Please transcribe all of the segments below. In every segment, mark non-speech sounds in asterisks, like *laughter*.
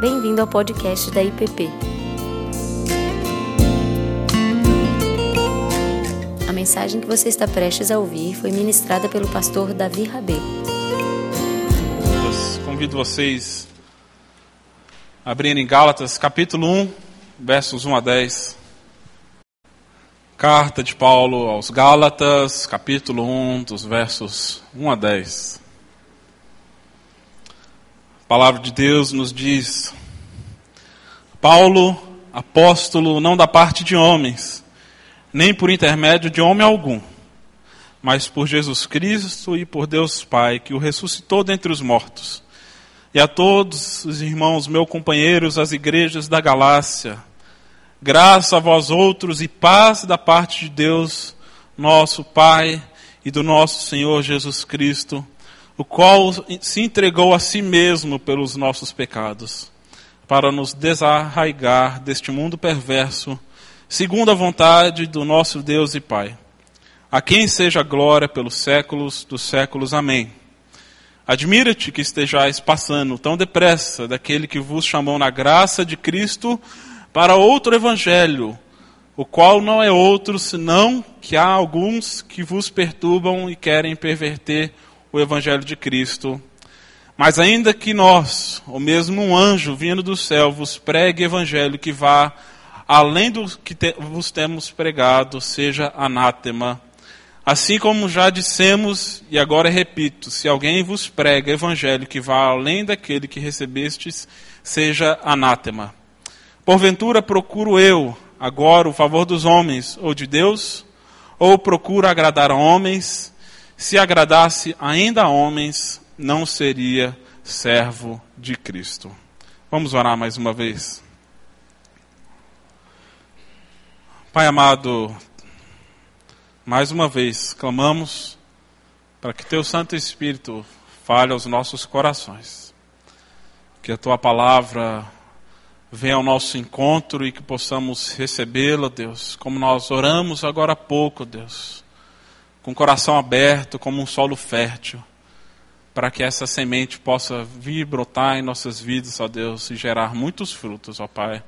Bem-vindo ao podcast da IPP. A mensagem que você está prestes a ouvir foi ministrada pelo pastor Davi Rabê. Convido vocês a abrirem Gálatas, capítulo 1, versos 1 a 10. Carta de Paulo aos Gálatas, capítulo 1, dos versos 1 a 10. A palavra de Deus nos diz: Paulo, apóstolo, não da parte de homens, nem por intermédio de homem algum, mas por Jesus Cristo e por Deus Pai, que o ressuscitou dentre os mortos. E a todos os irmãos, meus companheiros, as igrejas da Galácia, Graça a vós outros e paz da parte de Deus, nosso Pai e do nosso Senhor Jesus Cristo, o qual se entregou a si mesmo pelos nossos pecados, para nos desarraigar deste mundo perverso, segundo a vontade do nosso Deus e Pai. A quem seja glória pelos séculos dos séculos. Amém. Admira-te que estejais passando tão depressa daquele que vos chamou na graça de Cristo para outro evangelho, o qual não é outro senão que há alguns que vos perturbam e querem perverter o evangelho de Cristo. Mas ainda que nós, ou mesmo um anjo vindo do céu, vos pregue evangelho que vá além do que te, vos temos pregado, seja anátema. Assim como já dissemos, e agora repito, se alguém vos prega evangelho que vá além daquele que recebestes, seja anátema. Porventura procuro eu agora o favor dos homens ou de Deus? Ou procuro agradar a homens? Se agradasse ainda a homens, não seria servo de Cristo. Vamos orar mais uma vez. Pai amado, mais uma vez clamamos para que Teu Santo Espírito fale aos nossos corações. Que a Tua palavra venha ao nosso encontro e que possamos recebê-la, Deus, como nós oramos agora há pouco, Deus, com o coração aberto, como um solo fértil, para que essa semente possa vir brotar em nossas vidas, ó Deus, e gerar muitos frutos, ó Pai,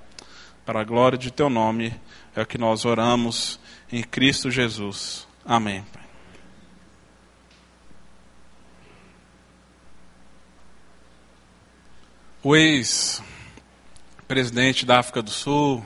para a glória de Teu nome, é o que nós oramos em Cristo Jesus. Amém. O ex presidente da África do Sul,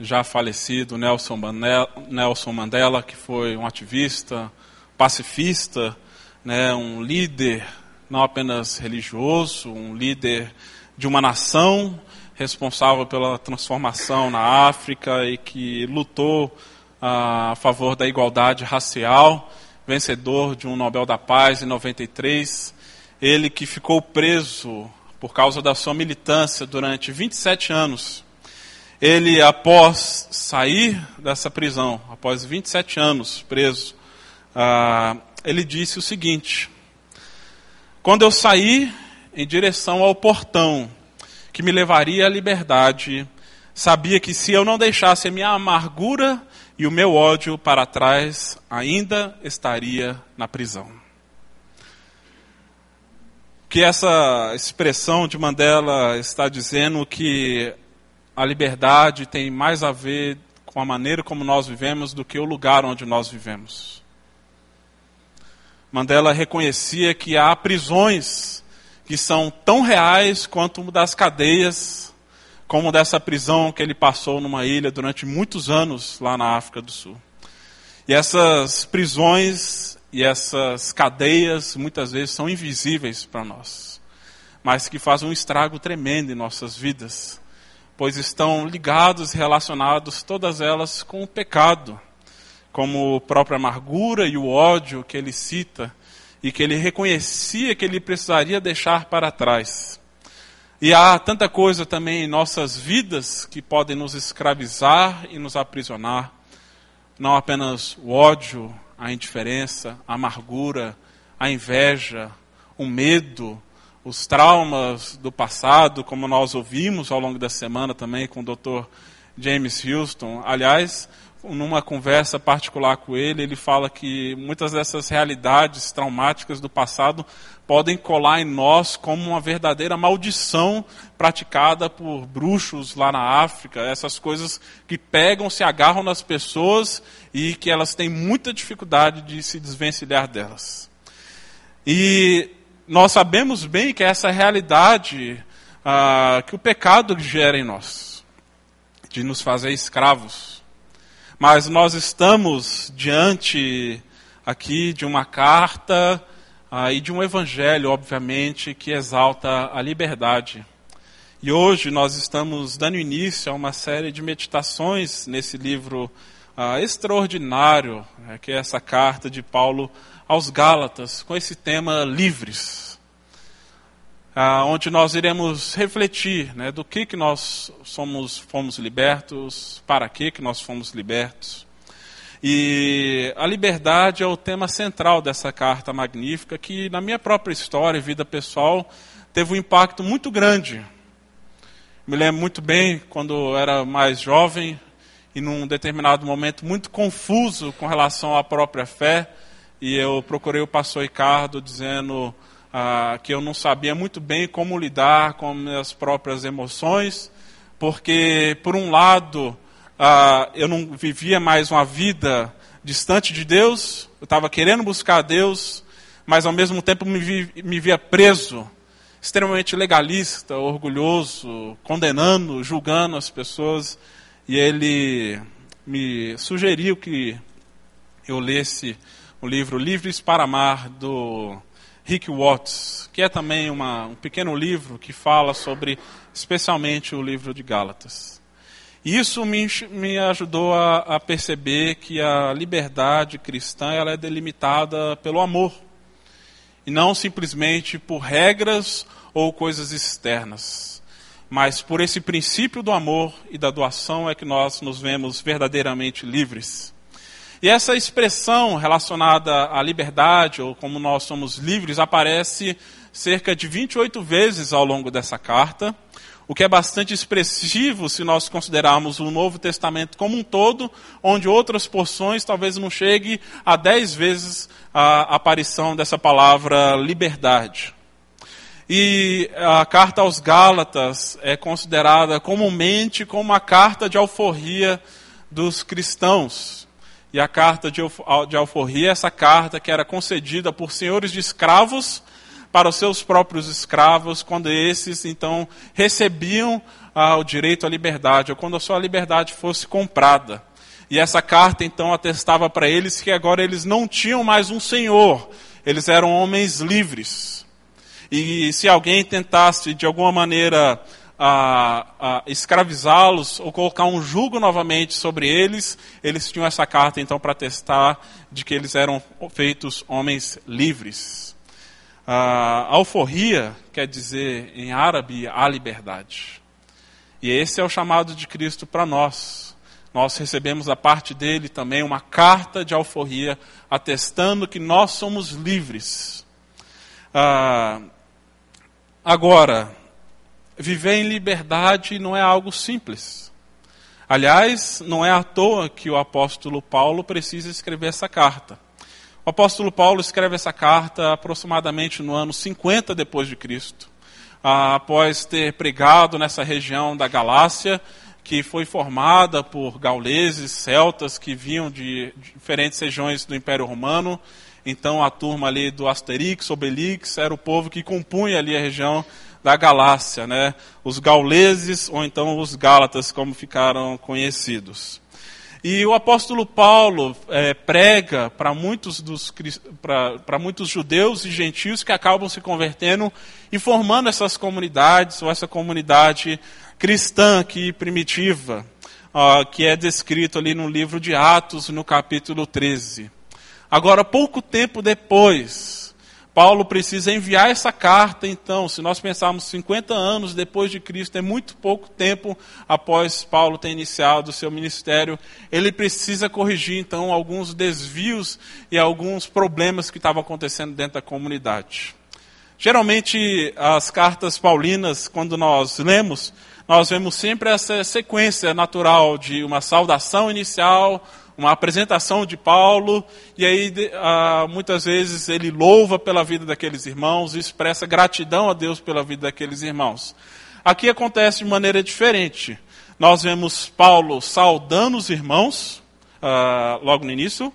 já falecido Nelson Mandela, Nelson Mandela que foi um ativista, pacifista, né, um líder não apenas religioso, um líder de uma nação responsável pela transformação na África e que lutou ah, a favor da igualdade racial, vencedor de um Nobel da Paz em 93. Ele que ficou preso por causa da sua militância durante 27 anos. Ele, após sair dessa prisão, após 27 anos preso, uh, ele disse o seguinte: Quando eu saí em direção ao portão que me levaria à liberdade, sabia que se eu não deixasse a minha amargura e o meu ódio para trás, ainda estaria na prisão. Que essa expressão de Mandela está dizendo que a liberdade tem mais a ver com a maneira como nós vivemos do que o lugar onde nós vivemos. Mandela reconhecia que há prisões que são tão reais quanto das cadeias, como dessa prisão que ele passou numa ilha durante muitos anos lá na África do Sul. E essas prisões e essas cadeias muitas vezes são invisíveis para nós, mas que fazem um estrago tremendo em nossas vidas, pois estão ligados, relacionados, todas elas com o pecado, como a própria amargura e o ódio que ele cita e que ele reconhecia que ele precisaria deixar para trás. E há tanta coisa também em nossas vidas que podem nos escravizar e nos aprisionar, não apenas o ódio, a indiferença, a amargura, a inveja, o medo, os traumas do passado, como nós ouvimos ao longo da semana também com o Dr. James Houston. Aliás, numa conversa particular com ele, ele fala que muitas dessas realidades traumáticas do passado podem colar em nós como uma verdadeira maldição praticada por bruxos lá na África, essas coisas que pegam, se agarram nas pessoas e que elas têm muita dificuldade de se desvencilhar delas. E nós sabemos bem que essa realidade ah, que o pecado gera em nós, de nos fazer escravos. Mas nós estamos diante aqui de uma carta ah, e de um evangelho, obviamente, que exalta a liberdade. E hoje nós estamos dando início a uma série de meditações nesse livro ah, extraordinário, né, que é essa carta de Paulo aos Gálatas, com esse tema livres ah, onde nós iremos refletir né, do que, que nós somos, fomos libertos, para que, que nós fomos libertos. E a liberdade é o tema central dessa carta magnífica, que na minha própria história e vida pessoal teve um impacto muito grande. Me lembro muito bem quando era mais jovem e num determinado momento muito confuso com relação à própria fé, e eu procurei o pastor Ricardo dizendo ah, que eu não sabia muito bem como lidar com minhas próprias emoções, porque, por um lado, ah, eu não vivia mais uma vida distante de Deus, eu estava querendo buscar Deus, mas ao mesmo tempo me, vi, me via preso, extremamente legalista, orgulhoso, condenando, julgando as pessoas, e ele me sugeriu que eu lesse o livro Livres para Amar, do Rick Watts, que é também uma, um pequeno livro que fala sobre, especialmente, o livro de Gálatas. E isso me, me ajudou a, a, perceber que a liberdade cristã ela é delimitada pelo amor, e não simplesmente por regras ou coisas externas. Mas por esse princípio do amor e da doação é que nós nos vemos verdadeiramente livres. E essa expressão relacionada à liberdade, ou como nós somos livres, aparece cerca de 28 vezes ao longo dessa carta, o que é bastante expressivo se nós considerarmos o Novo Testamento como um todo, onde outras porções talvez não chegue a 10 vezes a aparição dessa palavra liberdade. E a carta aos Gálatas é considerada comumente como uma carta de alforria dos cristãos. E a carta de, alforria, essa carta que era concedida por senhores de escravos para os seus próprios escravos, quando esses então recebiam ah, o direito à liberdade, ou quando a sua liberdade fosse comprada. E essa carta então atestava para eles que agora eles não tinham mais um senhor, eles eram homens livres. E se alguém tentasse de alguma maneira a, a escravizá-los ou colocar um jugo novamente sobre eles, eles tinham essa carta então para testar de que eles eram feitos homens livres. A alforria quer dizer em árabe a liberdade. E esse é o chamado de Cristo para nós. Nós recebemos da parte dele também uma carta de alforria atestando que nós somos livres. Ah, agora, viver em liberdade não é algo simples. Aliás, não é à toa que o apóstolo Paulo precisa escrever essa carta. O apóstolo Paulo escreve essa carta aproximadamente no ano 50 depois de Cristo, após ter pregado nessa região da Galácia, que foi formada por gauleses, celtas que vinham de diferentes regiões do Império Romano. Então a turma ali do Asterix, Obelix, era o povo que compunha ali a região da Galácia, né? os gauleses ou então os gálatas, como ficaram conhecidos. E o apóstolo Paulo é, prega para muitos, muitos judeus e gentios que acabam se convertendo e formando essas comunidades, ou essa comunidade cristã aqui primitiva, que é descrito ali no livro de Atos, no capítulo 13. Agora, pouco tempo depois, Paulo precisa enviar essa carta, então, se nós pensarmos 50 anos depois de Cristo, é muito pouco tempo após Paulo ter iniciado o seu ministério, ele precisa corrigir, então, alguns desvios e alguns problemas que estavam acontecendo dentro da comunidade. Geralmente, as cartas paulinas, quando nós lemos, nós vemos sempre essa sequência natural de uma saudação inicial, uma apresentação de Paulo, e aí ah, muitas vezes ele louva pela vida daqueles irmãos e expressa gratidão a Deus pela vida daqueles irmãos. Aqui acontece de maneira diferente. Nós vemos Paulo saudando os irmãos, ah, logo no início,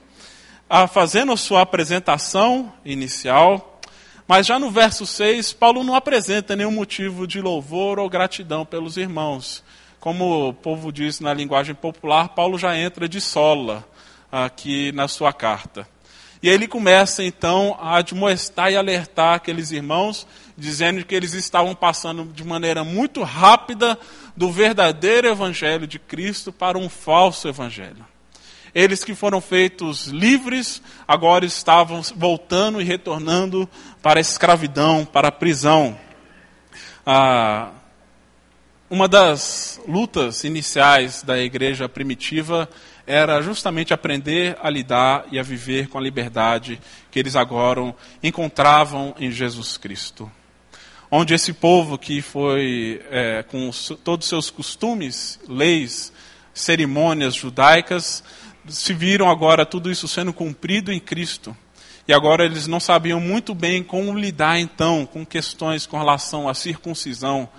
ah, fazendo a sua apresentação inicial, mas já no verso 6, Paulo não apresenta nenhum motivo de louvor ou gratidão pelos irmãos. Como o povo diz na linguagem popular, Paulo já entra de sola aqui na sua carta. E aí ele começa então a admoestar e alertar aqueles irmãos, dizendo que eles estavam passando de maneira muito rápida do verdadeiro evangelho de Cristo para um falso evangelho. Eles que foram feitos livres, agora estavam voltando e retornando para a escravidão, para a prisão. Ah, uma das lutas iniciais da igreja primitiva era justamente aprender a lidar e a viver com a liberdade que eles agora encontravam em Jesus Cristo. Onde esse povo que foi é, com todos os seus costumes, leis, cerimônias judaicas, se viram agora tudo isso sendo cumprido em Cristo. E agora eles não sabiam muito bem como lidar então com questões com relação à circuncisão,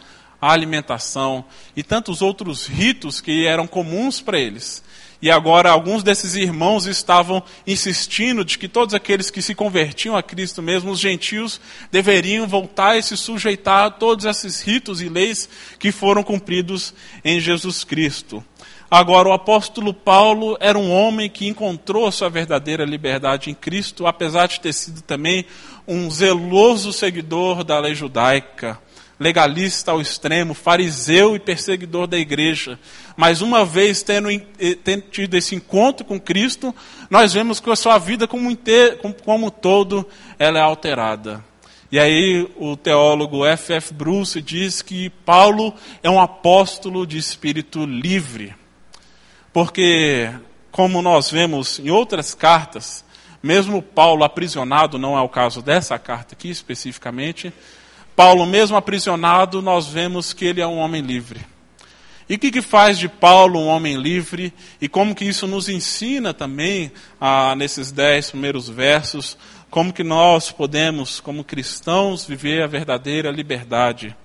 a alimentação e tantos outros ritos que eram comuns para eles. E agora alguns desses irmãos estavam insistindo de que todos aqueles que se convertiam a Cristo mesmo, os gentios, deveriam voltar e se sujeitar a todos esses ritos e leis que foram cumpridos em Jesus Cristo. Agora, o apóstolo Paulo era um homem que encontrou a sua verdadeira liberdade em Cristo, apesar de ter sido também um zeloso seguidor da lei judaica legalista ao extremo, fariseu e perseguidor da igreja. Mas uma vez tendo, eh, tendo tido esse encontro com Cristo, nós vemos que a sua vida como, inteiro, como, como todo ela é alterada. E aí o teólogo F. F. Bruce diz que Paulo é um apóstolo de espírito livre. Porque, como nós vemos em outras cartas, mesmo Paulo aprisionado, não é o caso dessa carta aqui especificamente, Paulo, mesmo aprisionado, nós vemos que ele é um homem livre. E o que, que, faz de Paulo um homem livre? E como que isso nos ensina também, ah, nesses dez primeiros versos, como que nós podemos, como cristãos, viver a verdadeira liberdade?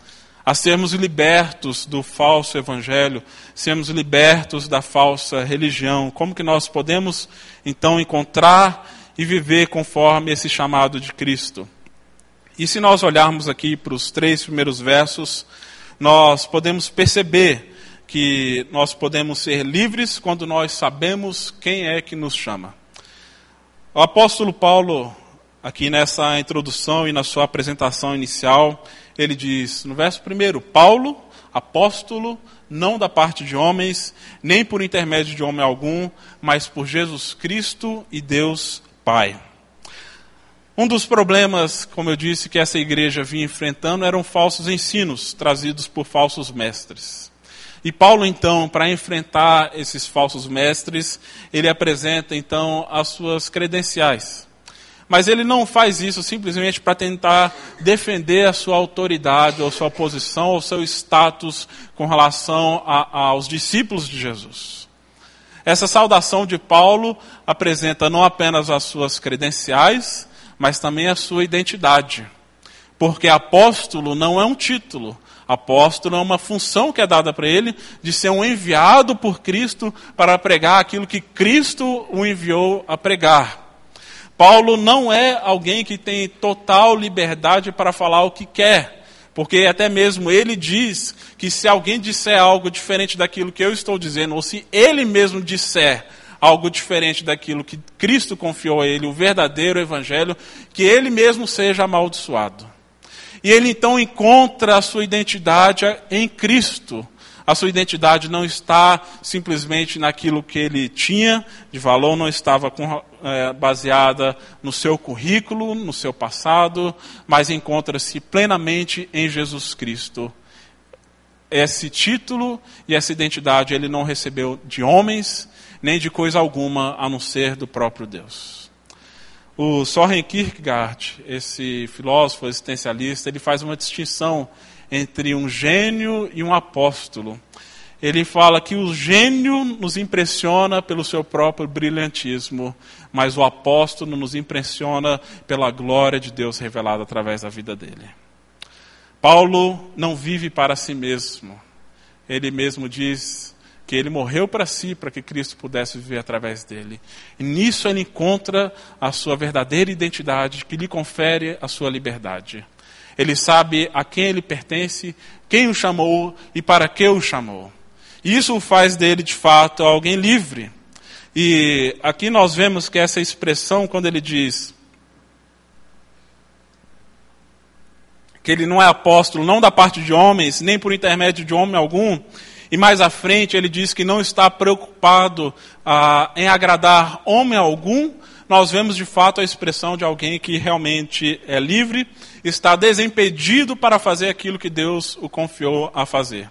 A sermos libertos do falso evangelho, sermos libertos da falsa religião. Como que nós podemos, então, encontrar e viver conforme esse chamado de Cristo? E se nós olharmos aqui para os três primeiros versos, nós podemos perceber que nós podemos ser livres quando nós sabemos quem é que nos chama. O apóstolo Paulo, aqui nessa introdução e na sua apresentação inicial, ele diz no verso primeiro: Paulo, apóstolo, não da parte de homens, nem por intermédio de homem algum, mas por Jesus Cristo e Deus Pai. Um dos problemas, como eu disse, que essa igreja vinha enfrentando eram falsos ensinos trazidos por falsos mestres. E Paulo, então, para enfrentar esses falsos mestres, ele apresenta, então, as suas credenciais. Mas ele não faz isso simplesmente para tentar defender a sua autoridade, ou sua posição, ou seu status com relação a, aos discípulos de Jesus. Essa saudação de Paulo apresenta não apenas as suas credenciais, mas também a sua identidade. Porque apóstolo não é um título, apóstolo é uma função que é dada para ele de ser um enviado por Cristo para pregar aquilo que Cristo o enviou a pregar. Paulo não é alguém que tem total liberdade para falar o que quer, porque até mesmo ele diz que se alguém disser algo diferente daquilo que eu estou dizendo, ou se ele mesmo disser algo diferente daquilo que Cristo confiou a ele, o verdadeiro evangelho, que ele mesmo seja amaldiçoado. E ele então encontra a sua identidade em Cristo. A sua identidade não está simplesmente naquilo que ele tinha de valor, não estava com, é, baseada no seu currículo, no seu passado, mas encontra-se plenamente em Jesus Cristo. Esse título e essa identidade ele não recebeu de homens, nem de coisa alguma a não ser do próprio Deus. O Soren Kierkegaard, esse filósofo existencialista, ele faz uma distinção entre um gênio e um apóstolo. Ele fala que o gênio nos impressiona pelo seu próprio brilhantismo, mas o apóstolo nos impressiona pela glória de Deus revelada através da vida dele. Paulo não vive para si mesmo. Ele mesmo diz que ele morreu para si, para que Cristo pudesse viver através dele. E nisso ele encontra a sua verdadeira identidade, que lhe confere a sua liberdade. Ele sabe a quem ele pertence, quem o chamou e para que o chamou. E isso o faz dele, de fato, alguém livre. E aqui nós vemos que essa expressão, quando ele diz que ele não é apóstolo, não da parte de homens, nem por intermédio de homem algum, e mais à frente ele diz que não está preocupado ah, em agradar homem algum, nós vemos de fato a expressão de alguém que realmente é livre, está desimpedido para fazer aquilo que Deus o confiou a fazer.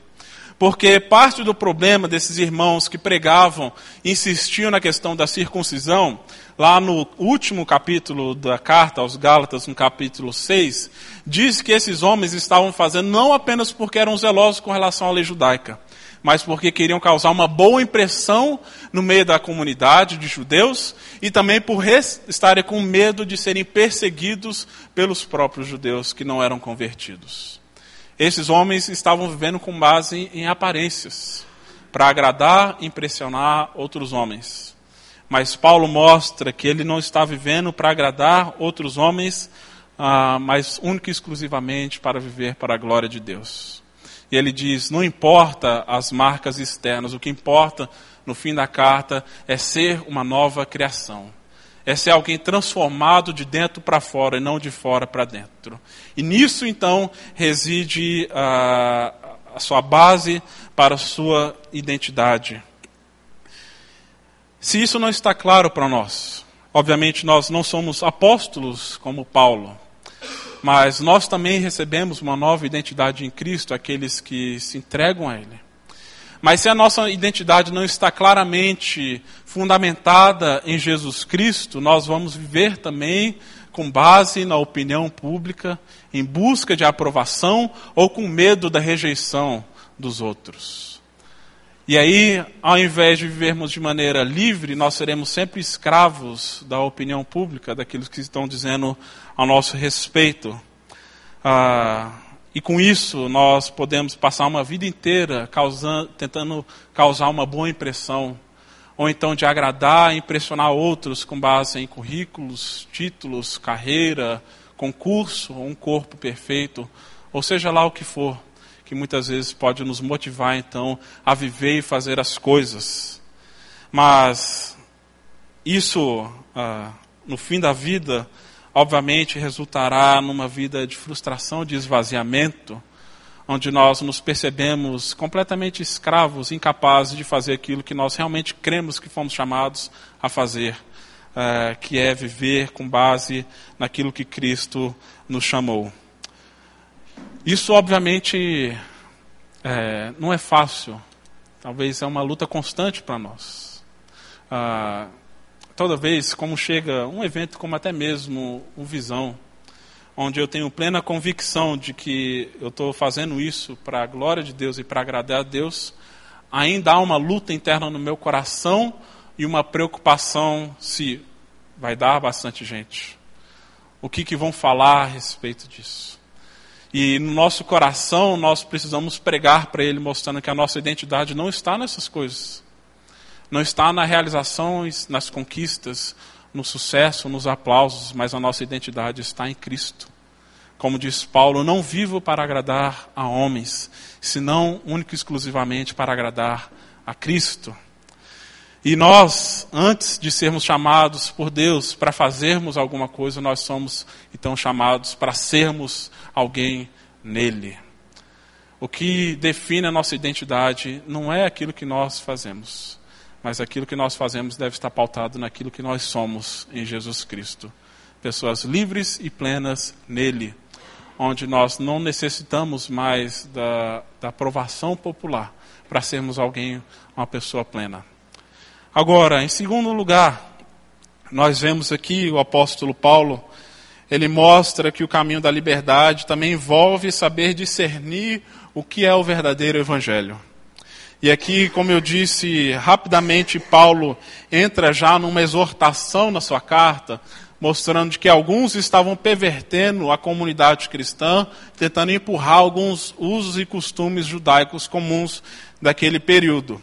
Porque parte do problema desses irmãos que pregavam, insistiam na questão da circuncisão, lá no último capítulo da carta aos Gálatas, no capítulo 6, diz que esses homens estavam fazendo não apenas porque eram zelosos com relação à lei judaica, mas porque queriam causar uma boa impressão no meio da comunidade de judeus e também por estarem com medo de serem perseguidos pelos próprios judeus que não eram convertidos. Esses homens estavam vivendo com base em aparências, para agradar e impressionar outros homens. Mas Paulo mostra que ele não está vivendo para agradar outros homens, ah, mas único e exclusivamente para viver para a glória de Deus. E ele diz: não importa as marcas externas, o que importa no fim da carta é ser uma nova criação. É ser alguém transformado de dentro para fora e não de fora para dentro. E nisso, então, reside a, a sua base para a sua identidade. Se isso não está claro para nós, obviamente nós não somos apóstolos como Paulo, mas nós também recebemos uma nova identidade em Cristo, aqueles que se entregam a Ele. Mas se a nossa identidade não está claramente fundamentada em Jesus Cristo, nós vamos viver também com base na opinião pública, em busca de aprovação ou com medo da rejeição dos outros. E aí, ao invés de vivermos de maneira livre, nós seremos sempre escravos da opinião pública, daqueles que estão dizendo ao nosso respeito. Ah, e com isso, nós podemos passar uma vida inteira causando, tentando causar uma boa impressão, ou então de agradar e impressionar outros com base em currículos, títulos, carreira, concurso, um corpo perfeito, ou seja lá o que for que muitas vezes pode nos motivar então a viver e fazer as coisas. Mas isso, ah, no fim da vida, obviamente resultará numa vida de frustração, de esvaziamento, onde nós nos percebemos completamente escravos, incapazes de fazer aquilo que nós realmente cremos que fomos chamados a fazer, eh, que é viver com base naquilo que Cristo nos chamou. Isso, obviamente, é, não é fácil. Talvez é uma luta constante para nós. Ah, toda vez, como chega um evento como até mesmo o Visão, onde eu tenho plena convicção de que eu estou fazendo isso para a glória de Deus e para agradar a Deus, ainda há uma luta interna no meu coração e uma preocupação se vai dar bastante gente. O que, que vão falar a respeito disso? E no nosso coração nós precisamos pregar para Ele, mostrando que a nossa identidade não está nessas coisas. Não está na realização, nas conquistas, no sucesso, nos aplausos, mas a nossa identidade está em Cristo. Como diz Paulo, não vivo para agradar a homens, senão único e exclusivamente para agradar a Cristo. E nós, antes de sermos chamados por Deus para fazermos alguma coisa, nós somos então chamados para sermos alguém nele. O que define a nossa identidade não é aquilo que nós fazemos, mas aquilo que nós fazemos deve estar pautado naquilo que nós somos em Jesus Cristo. Pessoas livres e plenas nele, onde nós não necessitamos mais da, da aprovação popular para sermos alguém, uma pessoa plena. Agora, em segundo lugar, nós vemos aqui o apóstolo Paulo ele mostra que o caminho da liberdade também envolve saber discernir o que é o verdadeiro evangelho. E aqui, como eu disse, rapidamente Paulo entra já numa exortação na sua carta, mostrando que alguns estavam pervertendo a comunidade cristã, tentando empurrar alguns usos e costumes judaicos comuns daquele período.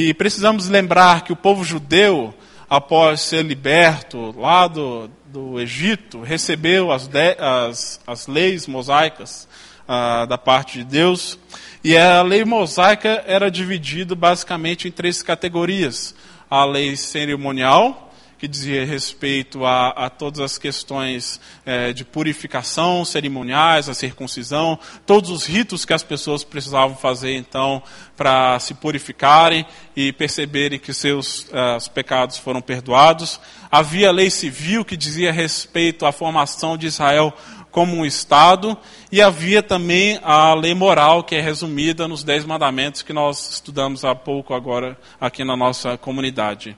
E precisamos lembrar que o povo judeu, após ser liberto lá do, do Egito, recebeu as, de, as, as leis mosaicas ah, da parte de Deus. E a lei mosaica era dividida basicamente em três categorias: a lei cerimonial, que dizia respeito a, a todas as questões é, de purificação, cerimoniais, a circuncisão, todos os ritos que as pessoas precisavam fazer então para se purificarem e perceberem que seus uh, pecados foram perdoados. Havia a lei civil que dizia respeito à formação de Israel como um Estado, e havia também a lei moral, que é resumida nos Dez Mandamentos, que nós estudamos há pouco agora aqui na nossa comunidade.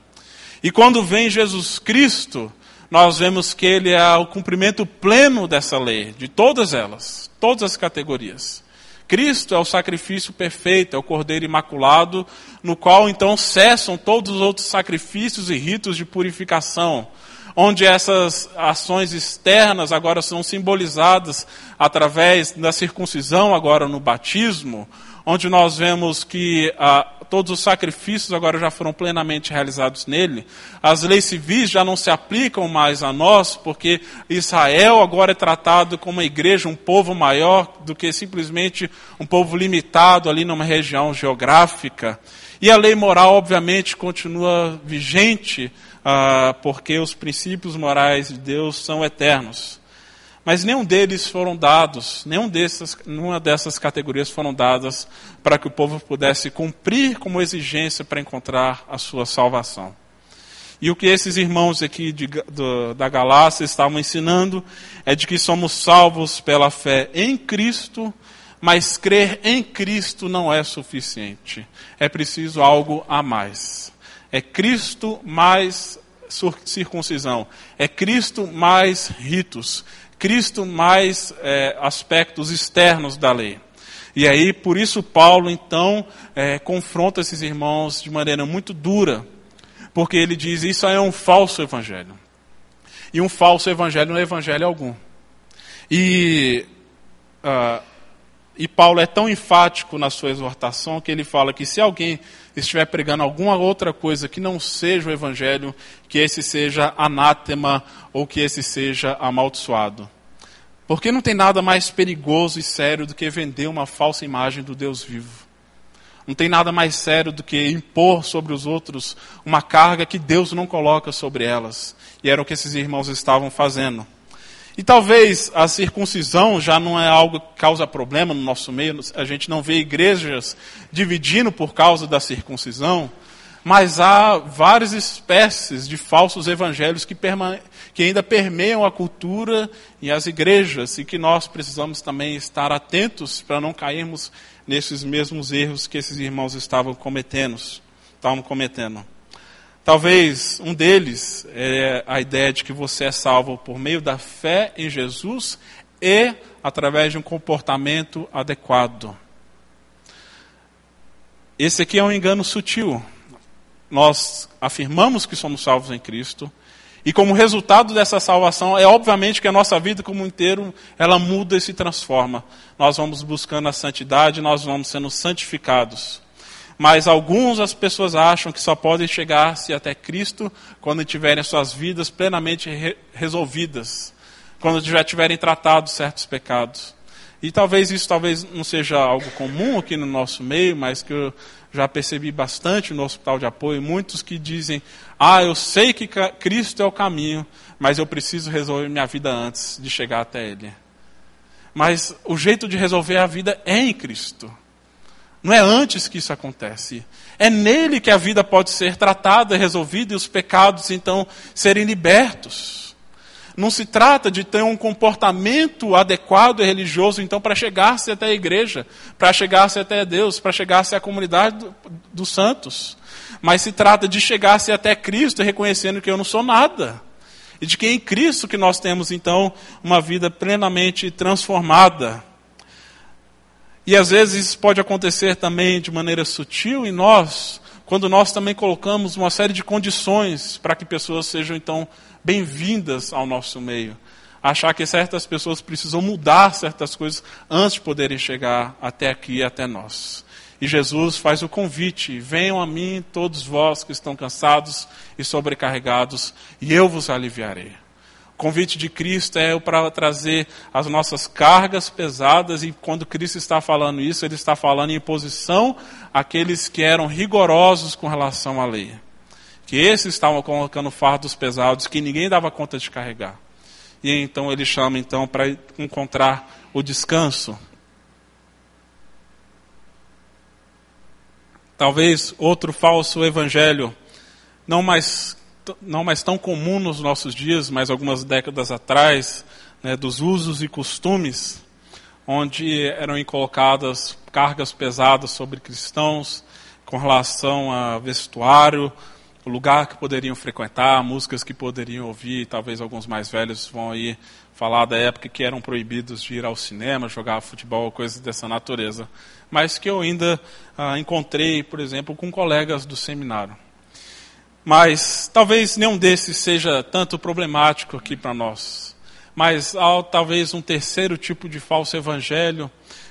E quando vem Jesus Cristo, nós vemos que ele é o cumprimento pleno dessa lei, de todas elas, todas as categorias. Cristo é o sacrifício perfeito, é o Cordeiro Imaculado, no qual então cessam todos os outros sacrifícios e ritos de purificação, onde essas ações externas agora são simbolizadas através da circuncisão, agora no batismo, onde nós vemos que ah, todos os sacrifícios agora já foram plenamente realizados nele. As leis civis já não se aplicam mais a nós, porque Israel agora é tratado como uma igreja, um povo maior do que simplesmente um povo limitado ali numa região geográfica. E a lei moral, obviamente, continua vigente, ah, porque os princípios morais de Deus são eternos. Mas nenhum deles foram dados, nenhum dessas, nenhuma dessas categorias foram dadas para que o povo pudesse cumprir como exigência para encontrar a sua salvação. E o que esses irmãos aqui de, do, da Galácia estavam ensinando é de que somos salvos pela fé em Cristo, mas crer em Cristo não é suficiente. É preciso algo a mais. É Cristo mais circuncisão. É Cristo mais ritos. Cristo mais é, aspectos externos da lei. E aí, por isso, Paulo, então, é, confronta esses irmãos de maneira muito dura, porque ele diz: Isso é um falso evangelho. E um falso evangelho não é evangelho algum. E, uh, e Paulo é tão enfático na sua exortação que ele fala que se alguém estiver pregando alguma outra coisa que não seja o Evangelho, que esse seja anátema ou que esse seja amaldiçoado. Porque não tem nada mais perigoso e sério do que vender uma falsa imagem do Deus vivo. Não tem nada mais sério do que impor sobre os outros uma carga que Deus não coloca sobre elas. E era o que esses irmãos estavam fazendo. E talvez a circuncisão já não é algo que causa problema no nosso meio, a gente não vê igrejas dividindo por causa da circuncisão, mas há várias espécies de falsos evangelhos que, que ainda permeiam a cultura e as igrejas e que nós precisamos também estar atentos para não cairmos nesses mesmos erros que esses irmãos estavam cometendo. Estavam cometendo. Talvez um deles é a ideia de que você é salvo por meio da fé em Jesus e através de um comportamento adequado. Esse aqui é um engano sutil. Nós afirmamos que somos salvos em Cristo, e como resultado dessa salvação, é obviamente que a nossa vida como inteiro, ela muda e se transforma. Nós vamos buscando a santidade, nós vamos sendo santificados mas alguns as pessoas acham que só podem chegar-se até Cristo quando tiverem suas vidas plenamente re resolvidas, quando já tiverem tratado certos pecados. E talvez isso talvez não seja algo comum aqui no nosso meio, mas que eu já percebi bastante no hospital de apoio, muitos que dizem: "Ah, eu sei que Cristo é o caminho, mas eu preciso resolver minha vida antes de chegar até ele". Mas o jeito de resolver a vida é em Cristo. Não é antes que isso acontece. É nele que a vida pode ser tratada, resolvida e os pecados então serem libertos. Não se trata de ter um comportamento adequado e religioso então para chegar-se até a igreja, para chegar-se até Deus, para chegar-se à comunidade do, dos santos. Mas se trata de chegar-se até Cristo reconhecendo que eu não sou nada. e de que é em Cristo que nós temos então uma vida plenamente transformada. E às vezes isso pode acontecer também de maneira sutil em nós, quando nós também colocamos uma série de condições para que pessoas sejam então bem-vindas ao nosso meio. Achar que certas pessoas precisam mudar certas coisas antes de poderem chegar até aqui, até nós. E Jesus faz o convite: venham a mim todos vós que estão cansados e sobrecarregados, e eu vos aliviarei. Convite de Cristo é para trazer as nossas cargas pesadas, e quando Cristo está falando isso, ele está falando em posição àqueles que eram rigorosos com relação à lei. Que esses estavam colocando fardos pesados que ninguém dava conta de carregar. E então ele chama então para encontrar o descanso. Talvez outro falso evangelho, não mais, não mais tão comum nos nossos dias, mas algumas décadas atrás, né, dos usos e costumes, onde eram colocadas cargas pesadas sobre cristãos com relação a vestuário, o lugar que poderiam frequentar, músicas que poderiam ouvir, talvez alguns mais velhos vão aí falar da época que eram proibidos de ir ao cinema, jogar futebol, coisas dessa natureza mas que eu ainda ah, encontrei, por exemplo, com colegas do seminário. Mas talvez nenhum desses seja tanto problemático aqui para nós. Mas há talvez um terceiro tipo de falso evangelho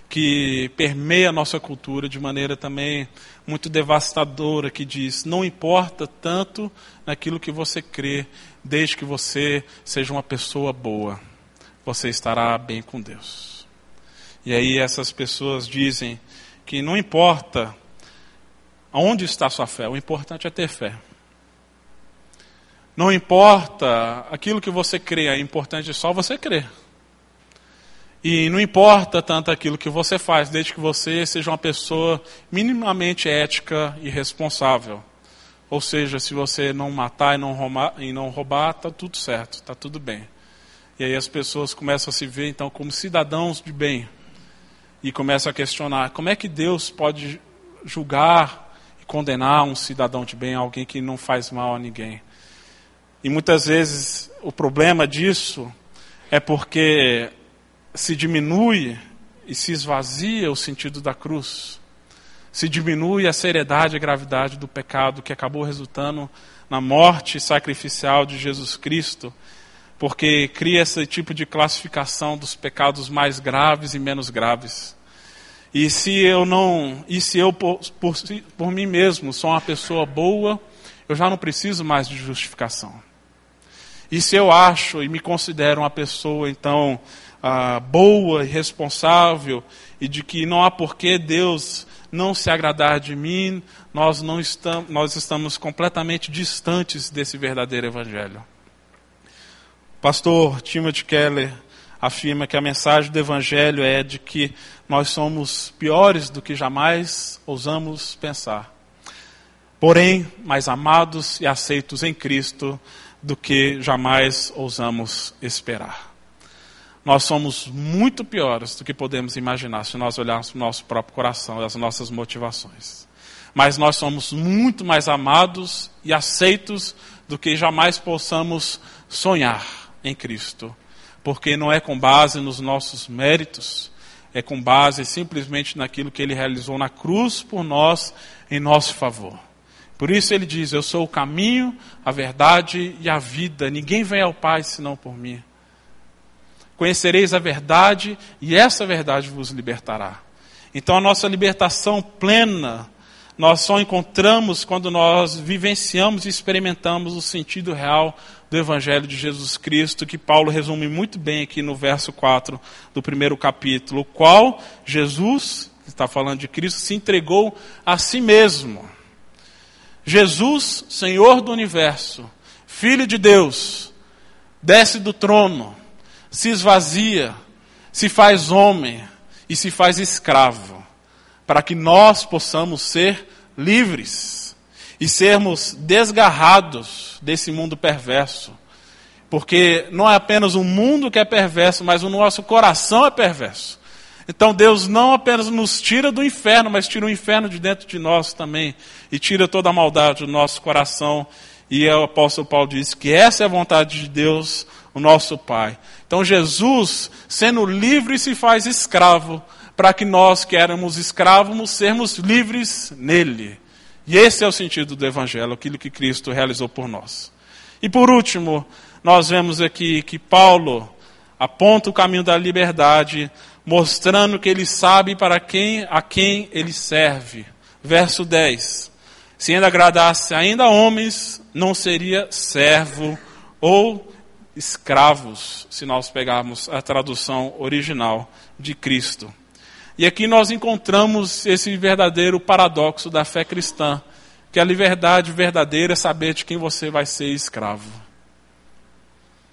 que permeia a nossa cultura de maneira também muito devastadora, que diz: não importa tanto naquilo que você crê, desde que você seja uma pessoa boa, você estará bem com Deus. E aí essas pessoas dizem: que não importa aonde está sua fé, o importante é ter fé. Não importa aquilo que você crê, é importante só você crer. E não importa tanto aquilo que você faz, desde que você seja uma pessoa minimamente ética e responsável. Ou seja, se você não matar e não roubar, e não roubar está tudo certo, está tudo bem. E aí as pessoas começam a se ver então como cidadãos de bem e começa a questionar como é que Deus pode julgar e condenar um cidadão de bem, alguém que não faz mal a ninguém. E muitas vezes o problema disso é porque se diminui e se esvazia o sentido da cruz. Se diminui a seriedade e a gravidade do pecado que acabou resultando na morte sacrificial de Jesus Cristo, porque cria esse tipo de classificação dos pecados mais graves e menos graves. E se eu não, e se eu por, por, por mim mesmo sou uma pessoa boa, eu já não preciso mais de justificação. E se eu acho e me considero uma pessoa então ah, boa e responsável e de que não há porquê Deus não se agradar de mim, nós não estamos, nós estamos completamente distantes desse verdadeiro evangelho. Pastor Timothy Keller afirma que a mensagem do Evangelho é de que nós somos piores do que jamais ousamos pensar. Porém, mais amados e aceitos em Cristo do que jamais ousamos esperar. Nós somos muito piores do que podemos imaginar se nós olharmos para o nosso próprio coração e as nossas motivações. Mas nós somos muito mais amados e aceitos do que jamais possamos sonhar em Cristo. Porque não é com base nos nossos méritos, é com base simplesmente naquilo que ele realizou na cruz por nós, em nosso favor. Por isso ele diz: Eu sou o caminho, a verdade e a vida. Ninguém vem ao Pai senão por mim. Conhecereis a verdade e essa verdade vos libertará. Então a nossa libertação plena nós só encontramos quando nós vivenciamos e experimentamos o sentido real do Evangelho de Jesus Cristo, que Paulo resume muito bem aqui no verso 4 do primeiro capítulo, o qual Jesus, está falando de Cristo, se entregou a si mesmo. Jesus, Senhor do universo, Filho de Deus, desce do trono, se esvazia, se faz homem e se faz escravo, para que nós possamos ser livres e sermos desgarrados desse mundo perverso. Porque não é apenas o mundo que é perverso, mas o nosso coração é perverso. Então Deus não apenas nos tira do inferno, mas tira o inferno de dentro de nós também. E tira toda a maldade do nosso coração. E o apóstolo Paulo diz que essa é a vontade de Deus, o nosso Pai. Então Jesus, sendo livre, se faz escravo, para que nós que éramos escravos, sermos livres nele. E esse é o sentido do Evangelho, aquilo que Cristo realizou por nós. E por último, nós vemos aqui que Paulo aponta o caminho da liberdade, mostrando que ele sabe para quem a quem ele serve. Verso 10. Se ainda agradasse ainda homens, não seria servo ou escravos, se nós pegarmos a tradução original de Cristo. E aqui nós encontramos esse verdadeiro paradoxo da fé cristã, que a liberdade verdadeira é saber de quem você vai ser escravo.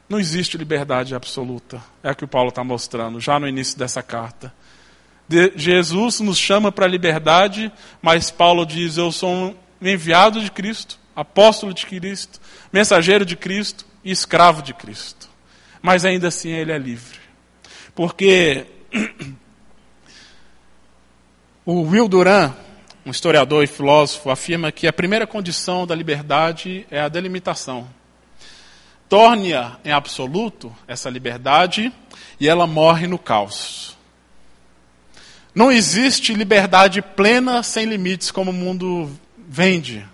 Não existe liberdade absoluta, é o que o Paulo está mostrando já no início dessa carta. De, Jesus nos chama para a liberdade, mas Paulo diz: Eu sou um enviado de Cristo, apóstolo de Cristo, mensageiro de Cristo e escravo de Cristo. Mas ainda assim ele é livre. Porque *clears throat* o Will Duran, um historiador e filósofo, afirma que a primeira condição da liberdade é a delimitação. Torne-a em absoluto essa liberdade e ela morre no caos. Não existe liberdade plena sem limites, como o mundo vende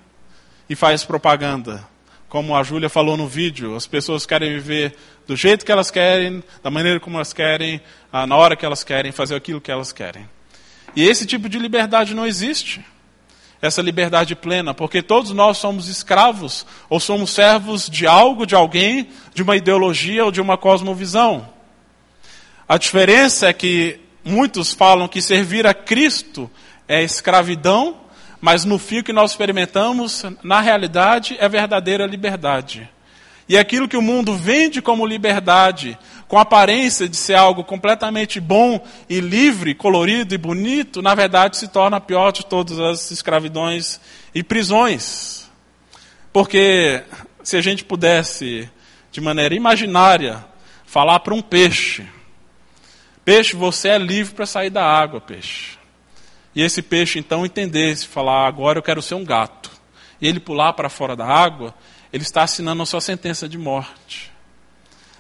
e faz propaganda. Como a Júlia falou no vídeo, as pessoas querem viver do jeito que elas querem, da maneira como elas querem, ah, na hora que elas querem, fazer aquilo que elas querem. E esse tipo de liberdade não existe. Essa liberdade plena, porque todos nós somos escravos ou somos servos de algo, de alguém, de uma ideologia ou de uma cosmovisão. A diferença é que muitos falam que servir a Cristo é escravidão mas no fim que nós experimentamos, na realidade, é verdadeira liberdade. E aquilo que o mundo vende como liberdade, com aparência de ser algo completamente bom e livre, colorido e bonito, na verdade se torna a pior de todas as escravidões e prisões. Porque se a gente pudesse, de maneira imaginária, falar para um peixe: Peixe, você é livre para sair da água, peixe. E esse peixe então entendesse, falar, agora eu quero ser um gato. E ele pular para fora da água, ele está assinando a sua sentença de morte.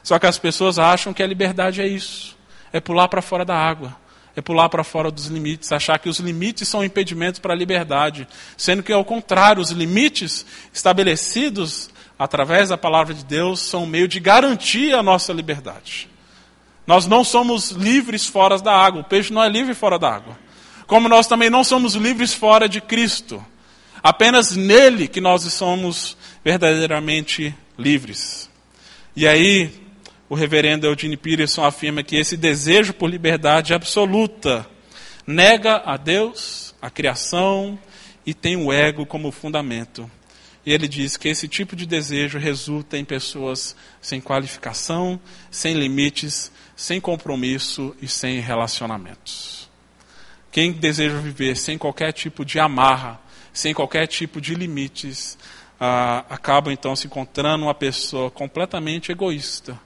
Só que as pessoas acham que a liberdade é isso: é pular para fora da água, é pular para fora dos limites, achar que os limites são impedimentos para a liberdade, sendo que, ao contrário, os limites estabelecidos através da palavra de Deus são um meio de garantir a nossa liberdade. Nós não somos livres fora da água, o peixe não é livre fora da água como nós também não somos livres fora de Cristo. Apenas nele que nós somos verdadeiramente livres. E aí, o reverendo Eugene Peterson afirma que esse desejo por liberdade absoluta nega a Deus, a criação e tem o ego como fundamento. E ele diz que esse tipo de desejo resulta em pessoas sem qualificação, sem limites, sem compromisso e sem relacionamentos. Quem deseja viver sem qualquer tipo de amarra, sem qualquer tipo de limites, ah, acaba então se encontrando uma pessoa completamente egoísta,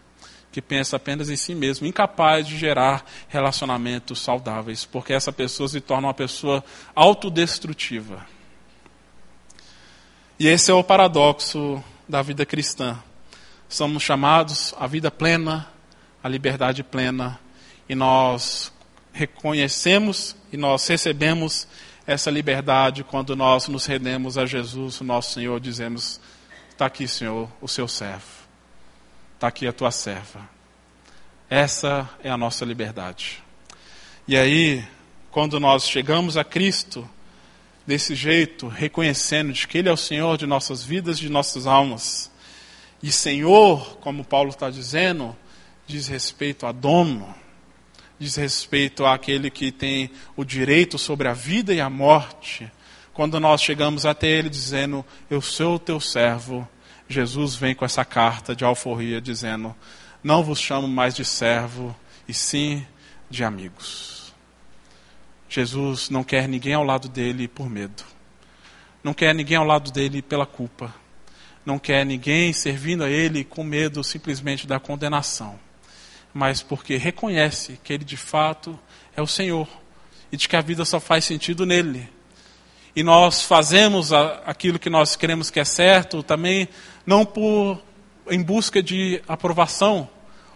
que pensa apenas em si mesmo, incapaz de gerar relacionamentos saudáveis, porque essa pessoa se torna uma pessoa autodestrutiva. E esse é o paradoxo da vida cristã. Somos chamados à vida plena, à liberdade plena, e nós reconhecemos e nós recebemos essa liberdade quando nós nos rendemos a Jesus, o nosso Senhor, dizemos: Está aqui, Senhor, o seu servo. Está aqui a tua serva. Essa é a nossa liberdade. E aí, quando nós chegamos a Cristo, desse jeito, reconhecendo de que Ele é o Senhor de nossas vidas, de nossas almas, e Senhor, como Paulo está dizendo, diz respeito a dono diz respeito àquele que tem o direito sobre a vida e a morte, quando nós chegamos até ele dizendo: Eu sou o teu servo, Jesus vem com essa carta de alforria dizendo: Não vos chamo mais de servo, e sim de amigos. Jesus não quer ninguém ao lado dele por medo, não quer ninguém ao lado dele pela culpa, não quer ninguém servindo a ele com medo simplesmente da condenação mas porque reconhece que Ele de fato é o Senhor e de que a vida só faz sentido nele. e nós fazemos aquilo que nós queremos que é certo, também não por em busca de aprovação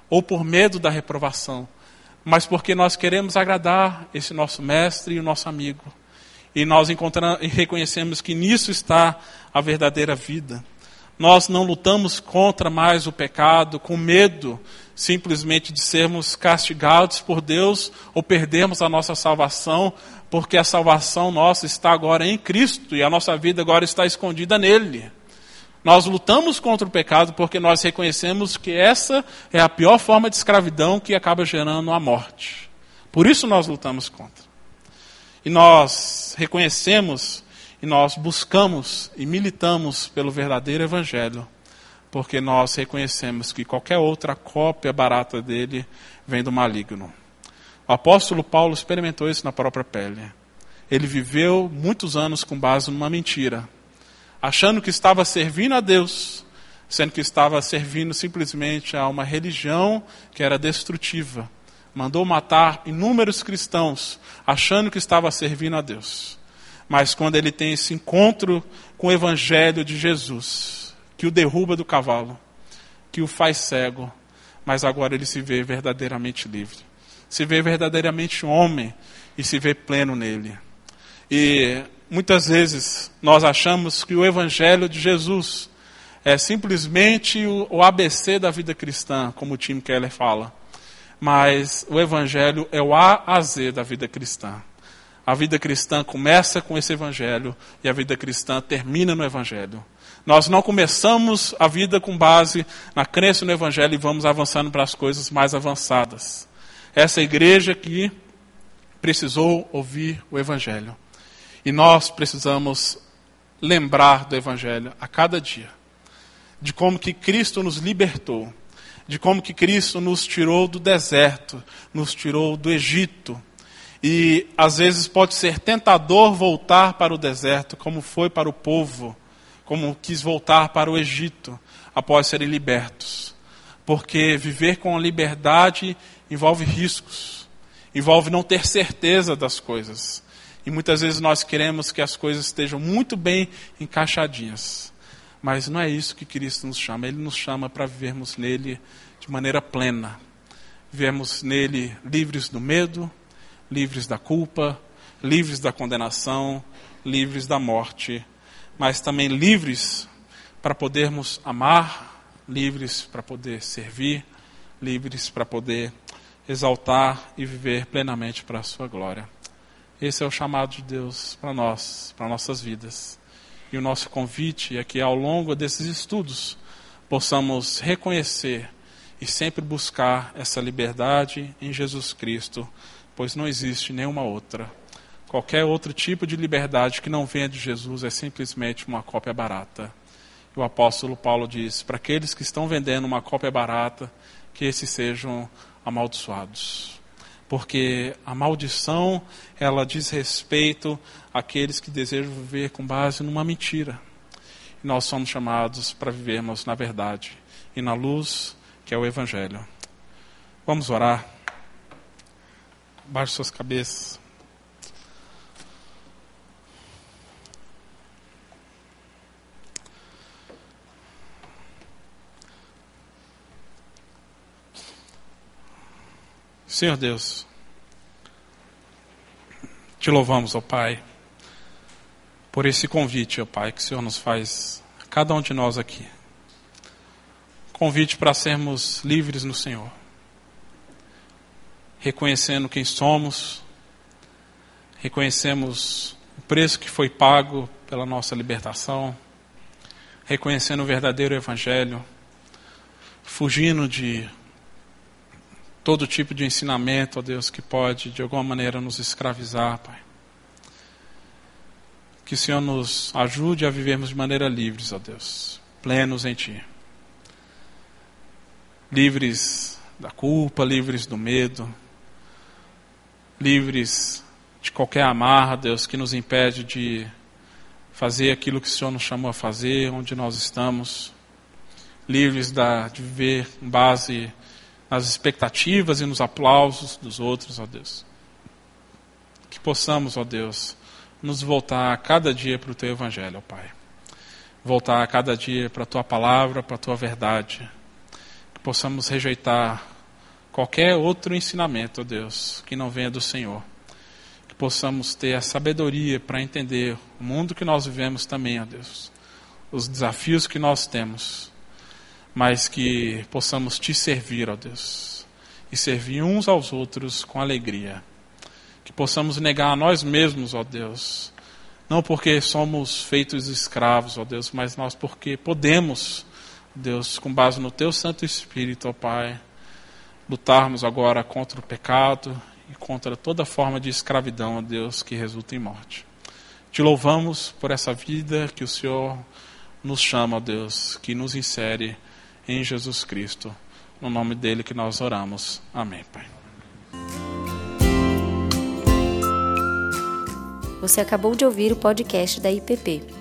ou por medo da reprovação, mas porque nós queremos agradar esse nosso mestre e o nosso amigo. E nós encontramos e reconhecemos que nisso está a verdadeira vida. Nós não lutamos contra mais o pecado com medo simplesmente de sermos castigados por Deus ou perdermos a nossa salvação, porque a salvação nossa está agora em Cristo e a nossa vida agora está escondida nele. Nós lutamos contra o pecado porque nós reconhecemos que essa é a pior forma de escravidão que acaba gerando a morte. Por isso nós lutamos contra. E nós reconhecemos e nós buscamos e militamos pelo verdadeiro evangelho, porque nós reconhecemos que qualquer outra cópia barata dele vem do maligno. O apóstolo Paulo experimentou isso na própria pele. Ele viveu muitos anos com base numa mentira achando que estava servindo a Deus, sendo que estava servindo simplesmente a uma religião que era destrutiva. Mandou matar inúmeros cristãos, achando que estava servindo a Deus. Mas quando ele tem esse encontro com o Evangelho de Jesus, que o derruba do cavalo, que o faz cego, mas agora ele se vê verdadeiramente livre. Se vê verdadeiramente homem e se vê pleno nele. E muitas vezes nós achamos que o Evangelho de Jesus é simplesmente o ABC da vida cristã, como o Tim Keller fala. Mas o Evangelho é o A a Z da vida cristã. A vida cristã começa com esse Evangelho e a vida cristã termina no Evangelho. Nós não começamos a vida com base na crença no Evangelho e vamos avançando para as coisas mais avançadas. Essa igreja que precisou ouvir o Evangelho. E nós precisamos lembrar do Evangelho a cada dia, de como que Cristo nos libertou, de como que Cristo nos tirou do deserto, nos tirou do Egito. E às vezes pode ser tentador voltar para o deserto, como foi para o povo, como quis voltar para o Egito após serem libertos. Porque viver com a liberdade envolve riscos, envolve não ter certeza das coisas. E muitas vezes nós queremos que as coisas estejam muito bem encaixadinhas. Mas não é isso que Cristo nos chama. Ele nos chama para vivermos nele de maneira plena. Vivermos nele livres do medo, livres da culpa, livres da condenação, livres da morte, mas também livres para podermos amar, livres para poder servir, livres para poder exaltar e viver plenamente para a sua glória. Esse é o chamado de Deus para nós, para nossas vidas. E o nosso convite é que ao longo desses estudos possamos reconhecer e sempre buscar essa liberdade em Jesus Cristo, pois não existe nenhuma outra. Qualquer outro tipo de liberdade que não venha de Jesus é simplesmente uma cópia barata. O apóstolo Paulo diz: para aqueles que estão vendendo uma cópia barata, que esses sejam amaldiçoados porque a maldição ela diz respeito àqueles que desejam viver com base numa mentira. E nós somos chamados para vivermos na verdade e na luz que é o Evangelho. Vamos orar. Baixe suas cabeças. Senhor Deus, te louvamos, ó Pai, por esse convite, ó Pai, que o Senhor nos faz a cada um de nós aqui. Convite para sermos livres no Senhor, reconhecendo quem somos, reconhecemos o preço que foi pago pela nossa libertação, reconhecendo o verdadeiro Evangelho, fugindo de todo tipo de ensinamento, ó Deus, que pode de alguma maneira nos escravizar, Pai. Que o Senhor nos ajude a vivermos de maneira livres, ó Deus, plenos em Ti. Livres da culpa, livres do medo, livres de qualquer amarra, Deus, que nos impede de fazer aquilo que o Senhor nos chamou a fazer, onde nós estamos, livres da, de viver em base nas expectativas e nos aplausos dos outros, ó Deus. Que possamos, ó Deus, nos voltar a cada dia para o teu evangelho, ó Pai. Voltar a cada dia para a tua palavra, para a tua verdade. Que possamos rejeitar qualquer outro ensinamento, ó Deus, que não venha do Senhor. Que possamos ter a sabedoria para entender o mundo que nós vivemos também, ó Deus. Os desafios que nós temos. Mas que possamos te servir, ó Deus. E servir uns aos outros com alegria que possamos negar a nós mesmos, ó Deus. Não porque somos feitos escravos, ó Deus, mas nós porque podemos, Deus, com base no Teu Santo Espírito, ó Pai, lutarmos agora contra o pecado e contra toda forma de escravidão, ó Deus, que resulta em morte. Te louvamos por essa vida que o Senhor nos chama, Deus, que nos insere em Jesus Cristo. No nome dele que nós oramos. Amém, Pai. Você acabou de ouvir o podcast da IPP.